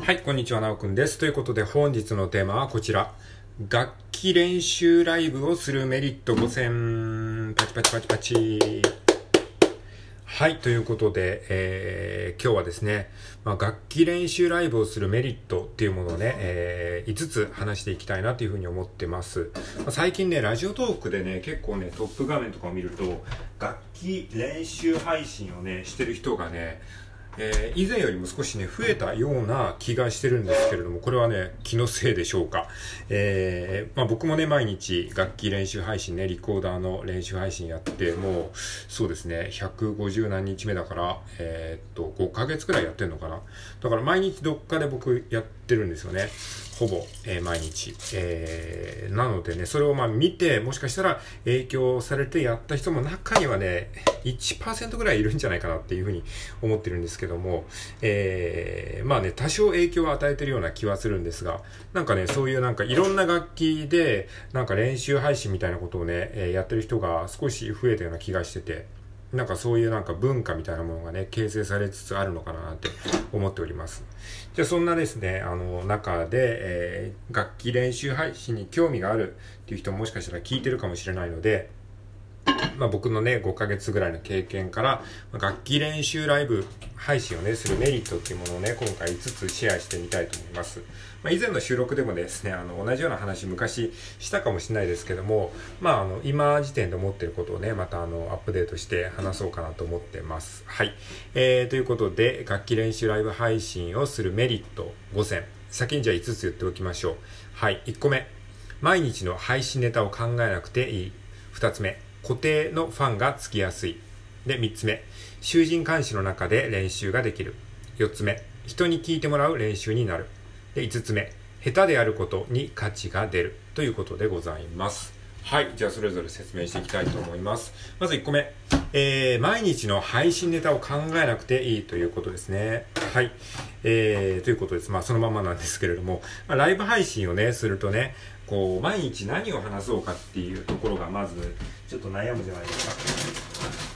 はい、こんにちは、なおくんです。ということで、本日のテーマはこちら。楽器練習ライブをするメリット5選。パチパチパチパチ。はい、ということで、えー、今日はですね、まあ、楽器練習ライブをするメリットっていうものをね、えー、5つ話していきたいなというふうに思ってます。まあ、最近ね、ラジオトークでね、結構ね、トップ画面とかを見ると、楽器練習配信をね、してる人がね、えー、以前よりも少しね、増えたような気がしてるんですけれども、これはね、気のせいでしょうか。えー、まあ僕もね、毎日楽器練習配信ね、リコーダーの練習配信やって、もう、そうですね、150何日目だから、えー、っと、5ヶ月くらいやってんのかな。だから毎日どっかで僕やってるんですよね。ほぼ、えー、毎日。えー、なのでね、それをまあ見て、もしかしたら影響されてやった人も中にはね、1%ぐらいいるんじゃないかなっていうふうに思ってるんですけども、えー、まあね、多少影響を与えてるような気はするんですが、なんかね、そういうなんかいろんな楽器で、なんか練習配信みたいなことをね、え、やってる人が少し増えたような気がしてて、なんかそういうなんか文化みたいなものがね、形成されつつあるのかなって思っております。じゃあそんなですね、あの中で、えー、楽器練習配信に興味があるっていう人ももしかしたら聞いてるかもしれないので、まあ、僕のね、5ヶ月ぐらいの経験から、楽器練習ライブ配信をね、するメリットっていうものをね、今回5つシェアしてみたいと思います。まあ、以前の収録でもですね、あの、同じような話昔したかもしれないですけども、まあ、あの、今時点で思ってることをね、またあの、アップデートして話そうかなと思ってます。はい。えー、ということで、楽器練習ライブ配信をするメリット5選。先にじゃあ5つ言っておきましょう。はい。1個目。毎日の配信ネタを考えなくていい。2つ目。固定のファンがつきやすい。で、3つ目、囚人監視の中で練習ができる。4つ目、人に聞いてもらう練習になる。で、5つ目、下手であることに価値が出る。ということでございます。はい。じゃあ、それぞれ説明していきたいと思います。まず1個目。えー、毎日の配信ネタを考えなくていいということですね。はい。えー、ということです。まあ、そのままなんですけれども、まあ、ライブ配信をね、するとね、こう、毎日何を話そうかっていうところが、まず、ちょっと悩むじゃないですか。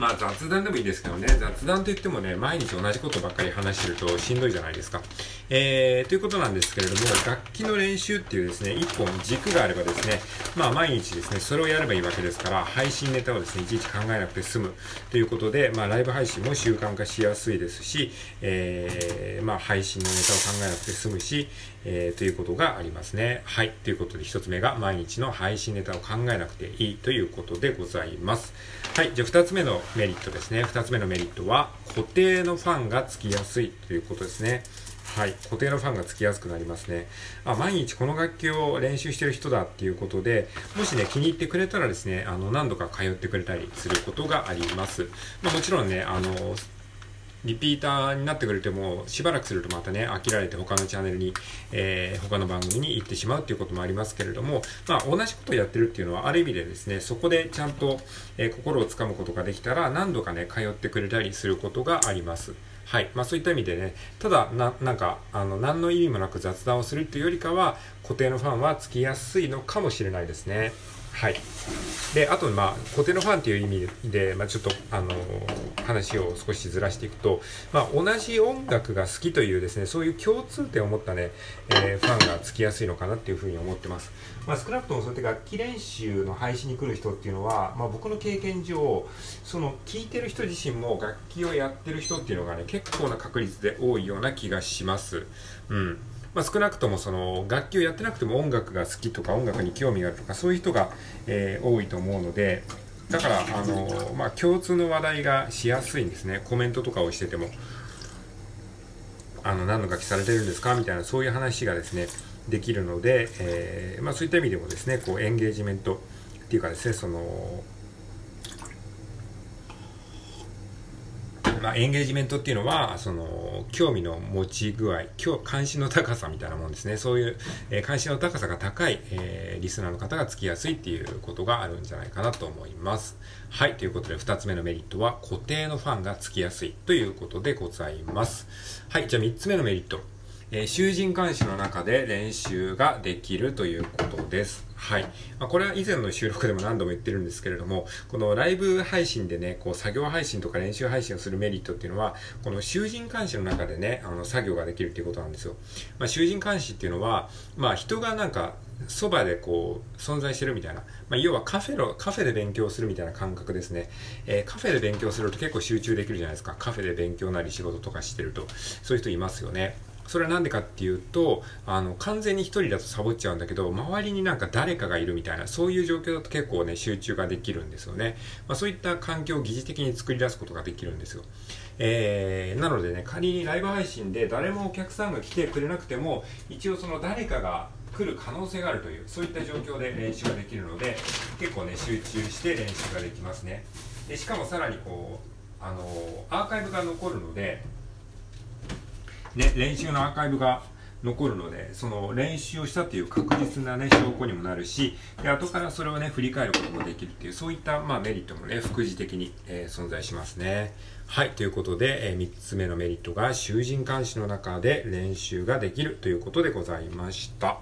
まあ雑談でもいいですけどね、雑談といってもね、毎日同じことばっかり話してるとしんどいじゃないですか。えー、ということなんですけれども、楽器の練習っていうですね、一本軸があればですね、まあ毎日ですね、それをやればいいわけですから、配信ネタをですね、いちいち考えなくて済むということで、まあライブ配信も習慣化しやすいですし、えー、まあ配信のネタを考えなくて済むし、えー、ということがありますね。はい。ということで、一つ目が毎日の配信ネタを考えなくていいということでございます。はい。じゃあ二つ目のメリットですね。二つ目のメリットは、固定のファンがつきやすいということですね。はい。固定のファンがつきやすくなりますね。あ、毎日この楽器を練習してる人だっていうことで、もしね、気に入ってくれたらですね、あの、何度か通ってくれたりすることがあります。まあもちろんね、あの、リピーターになってくれても、しばらくするとまたね、飽きられて他のチャンネルに、えー、他の番組に行ってしまうっていうこともありますけれども、まあ、同じことをやってるっていうのは、ある意味でですね、そこでちゃんと、えー、心をつかむことができたら、何度かね、通ってくれたりすることがあります。はい。まあそういった意味でね、ただ、な、なんか、あの、何の意味もなく雑談をするっていうよりかは、固定のファンはつきやすいのかもしれないですね。はい。で、あと、まあ、固定のファンっていう意味で、まあ、ちょっと、あの、話を少しずらしていくと、まあ、同じ音楽が好きというですね、そういう共通点を持ったね、えー、ファンがつきやすいのかなっていうふうに思ってます。まあ、少なくともそうやって楽器練習の配信に来る人っていうのは、まあ、僕の経験上、その、聴いてる人自身も楽器をやってる人っていうのがね、結構な確率で多いような気がします。うん。まあ、少なくともその楽器をやってなくても音楽が好きとか音楽に興味があるとかそういう人が、えー、多いと思うのでだからあの、まあ、共通の話題がしやすいんですね。コメントとかをしててもあの何の楽器されてるんですか？みたいなそういう話がですねできるので、えー、まあ、そういった意味でもですねこうエンゲージメントっていうかですねそのまあ、エンゲージメントっていうのは、その、興味の持ち具合、関心の高さみたいなもんですね。そういう、えー、関心の高さが高い、えー、リスナーの方がつきやすいっていうことがあるんじゃないかなと思います。はい。ということで、2つ目のメリットは、固定のファンがつきやすいということでございます。はい。じゃあ三つ目のメリット。えー、囚人監視の中で練習ができるということです。はい。まあ、これは以前の収録でも何度も言ってるんですけれども、このライブ配信でね、こう作業配信とか練習配信をするメリットっていうのは、この囚人監視の中でね、あの作業ができるっていうことなんですよ。まあ、囚人監視っていうのは、まあ、人がなんか、そばでこう、存在してるみたいな。まあ、要はカフェの、カフェで勉強するみたいな感覚ですね。えー、カフェで勉強すると結構集中できるじゃないですか。カフェで勉強なり仕事とかしてると。そういう人いますよね。それは何でかっていうと、あの、完全に一人だとサボっちゃうんだけど、周りになんか誰かがいるみたいな、そういう状況だと結構ね、集中ができるんですよね。まあ、そういった環境を疑似的に作り出すことができるんですよ。えー、なのでね、仮にライブ配信で誰もお客さんが来てくれなくても、一応その誰かが来る可能性があるという、そういった状況で練習ができるので、結構ね、集中して練習ができますね。でしかもさらにこう、あのー、アーカイブが残るので、ね、練習のアーカイブが残るので、その練習をしたっていう確実なね、証拠にもなるし、で、後からそれをね、振り返ることもできるっていう、そういった、まあ、メリットもね、副次的に、えー、存在しますね。はい、ということで、えー、3つ目のメリットが、囚人監視の中で練習ができるということでございました。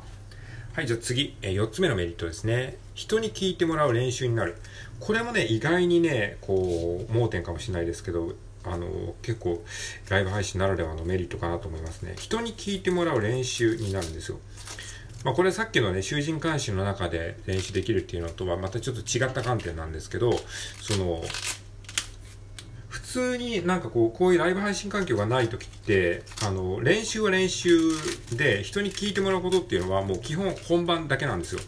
はい、じゃあ次、えー、4つ目のメリットですね。人に聞いてもらう練習になる。これもね、意外にね、こう、盲点かもしれないですけど、あの、結構、ライブ配信ならではのメリットかなと思いますね。人に聞いてもらう練習になるんですよ。まあ、これさっきのね、囚人監視の中で練習できるっていうのとはまたちょっと違った観点なんですけど、その、普通になんかこう、こういうライブ配信環境がない時って、あの、練習は練習で人に聞いてもらうことっていうのはもう基本本番だけなんですよ。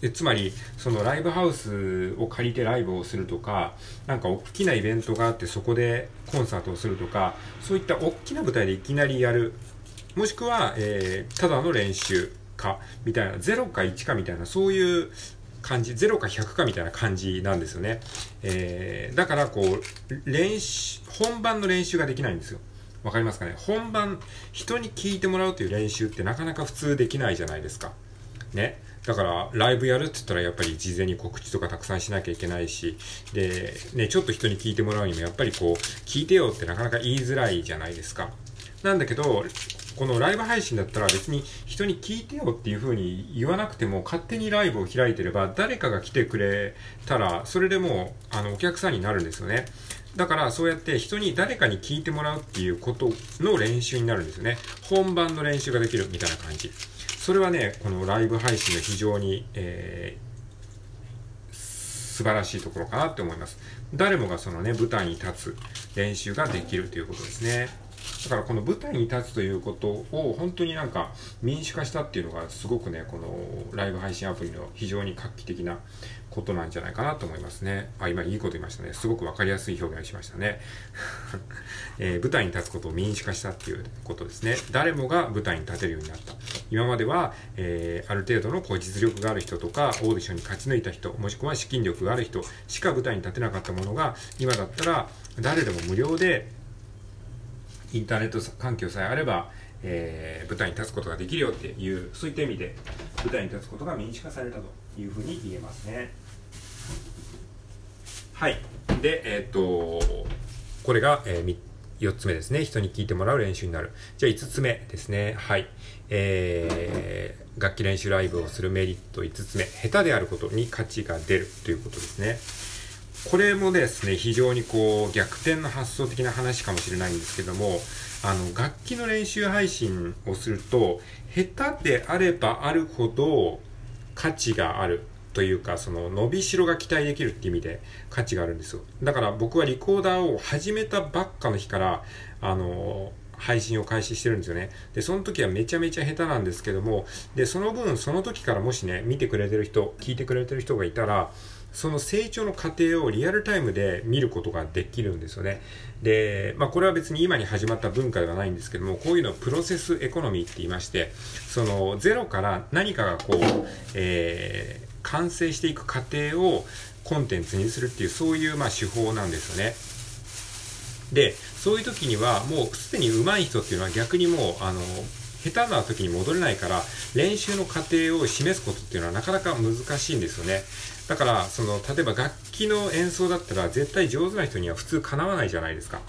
でつまり、そのライブハウスを借りてライブをするとか、なんか大きなイベントがあってそこでコンサートをするとか、そういった大きな舞台でいきなりやる。もしくは、えー、ただの練習か、みたいな、0か1かみたいな、そういう感じ、0か100かみたいな感じなんですよね。えー、だからこう、練習、本番の練習ができないんですよ。わかりますかね？本番、人に聞いてもらうという練習ってなかなか普通できないじゃないですか。ね？だから、ライブやるって言ったらやっぱり事前に告知とかたくさんしなきゃいけないし、で、ね、ちょっと人に聞いてもらうにもやっぱりこう、聞いてよってなかなか言いづらいじゃないですか。なんだけど、このライブ配信だったら別に人に聞いてよっていう風に言わなくても勝手にライブを開いてれば誰かが来てくれたらそれでもうあのお客さんになるんですよね。だからそうやって人に誰かに聞いてもらうっていうことの練習になるんですよね。本番の練習ができるみたいな感じ。それはね、このライブ配信の非常に、えー、素晴らしいところかなって思います。誰もがそのね、舞台に立つ練習ができるということですね。だからこの舞台に立つということを本当になんか民主化したっていうのがすごくね、このライブ配信アプリの非常に画期的なことなんじゃないかなと思いますね。あ、今いいこと言いましたね。すごくわかりやすい表現しましたね。えー、舞台に立つことを民主化したっていうことですね。誰もが舞台に立てるようになった。今までは、えー、ある程度のこう実力がある人とか、オーディションに勝ち抜いた人、もしくは資金力がある人しか舞台に立てなかったものが、今だったら誰でも無料でインターネット環境さえあれば、えー、舞台に立つことができるよっていう、そういった意味で舞台に立つことが民主化されたというふうに言えますね。はい。で、えっ、と、これが、えー、4つ目ですね。人に聞いてもらう練習になる。じゃあ5つ目ですね。はい。えー、楽器練習ライブをするメリット5つ目。下手であることに価値が出るということですね。これもですね、非常にこう、逆転の発想的な話かもしれないんですけども、あの、楽器の練習配信をすると、下手であればあるほど価値があるというか、その伸びしろが期待できるって意味で価値があるんですよ。だから僕はリコーダーを始めたばっかの日から、あの、配信を開始してるんですよね。で、その時はめちゃめちゃ下手なんですけども、で、その分、その時からもしね、見てくれてる人、聞いてくれてる人がいたら、その成長の過程をリアルタイムで見ることができるんですよね。で、まあこれは別に今に始まった文化ではないんですけども、こういうのをプロセスエコノミーって言いまして、そのゼロから何かがこう、えー、完成していく過程をコンテンツにするっていう、そういうまあ手法なんですよね。で、そういう時にはもうすでに上手い人っていうのは逆にもう、あの、下手な時に戻れないから、練習の過程を示すことっていうのはなかなか難しいんですよね。だから、その、例えば楽器の演奏だったら絶対上手な人には普通叶わないじゃないですか。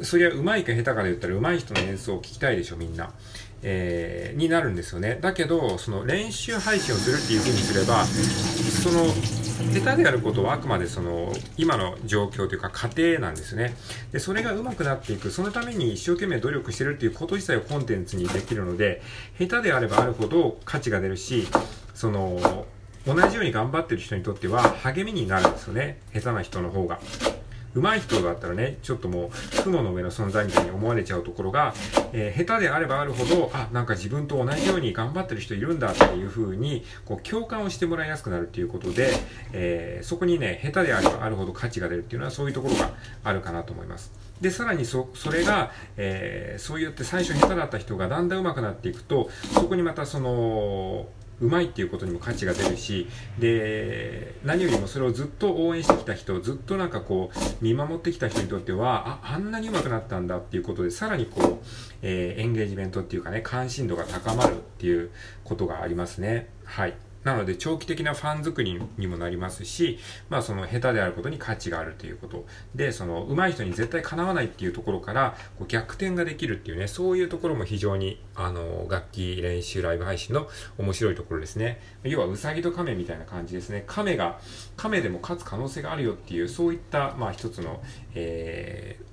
そりゃ上手いか下手かで言ったら上手い人の演奏を聞きたいでしょ、みんな。えー、になるんですよね。だけど、その練習配信をするっていう風にすれば、その、下手であることはあくまでその、今の状況というか過程なんですね。で、それが上手くなっていく、そのために一生懸命努力してるっていうこと自体をコンテンツにできるので、下手であればあるほど価値が出るし、その、同じように頑張ってる人にとっては励みになるんですよね。下手な人の方が。上手い人だったらね、ちょっともう雲の上の存在みたいに思われちゃうところが、えー、下手であればあるほど、あ、なんか自分と同じように頑張ってる人いるんだっていう風に、こう共感をしてもらいやすくなるっていうことで、えー、そこにね、下手であればあるほど価値が出るっていうのはそういうところがあるかなと思います。で、さらにそ、それが、えー、そう言って最初下手だった人がだんだん上手くなっていくと、そこにまたその、うまいっていうことにも価値が出るし、で、何よりもそれをずっと応援してきた人、ずっとなんかこう、見守ってきた人にとっては、あ、あんなに上手くなったんだっていうことで、さらにこう、えー、エンゲージメントっていうかね、関心度が高まるっていうことがありますね。はい。なので、長期的なファン作りにもなりますし、まあ、その下手であることに価値があるということ。で、その、上手い人に絶対かなわないっていうところから、こう逆転ができるっていうね、そういうところも非常に、あの、楽器練習ライブ配信の面白いところですね。要は、うさぎと亀みたいな感じですね。亀が、亀でも勝つ可能性があるよっていう、そういった、まあ、一つの、えー、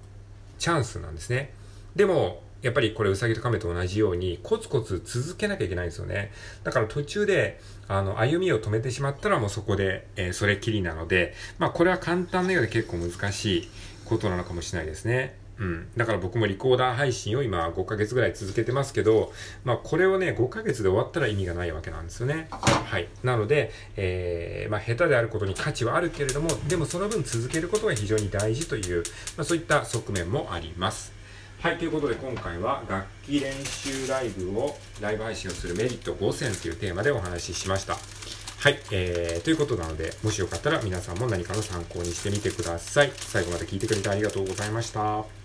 チャンスなんですね。でも、やっぱりこれうさぎと亀と同じようにコツコツ続けなきゃいけないんですよね。だから途中で、あの、歩みを止めてしまったらもうそこで、えー、それきりなので、まあこれは簡単なようで結構難しいことなのかもしれないですね。うん。だから僕もリコーダー配信を今5ヶ月ぐらい続けてますけど、まあこれをね、5ヶ月で終わったら意味がないわけなんですよね。はい。なので、えー、まあ下手であることに価値はあるけれども、でもその分続けることが非常に大事という、まあそういった側面もあります。はい、ということで今回は楽器練習ライブを、ライブ配信をするメリット5選というテーマでお話ししました。はい、えー、ということなので、もしよかったら皆さんも何かの参考にしてみてください。最後まで聞いてくれてありがとうございました。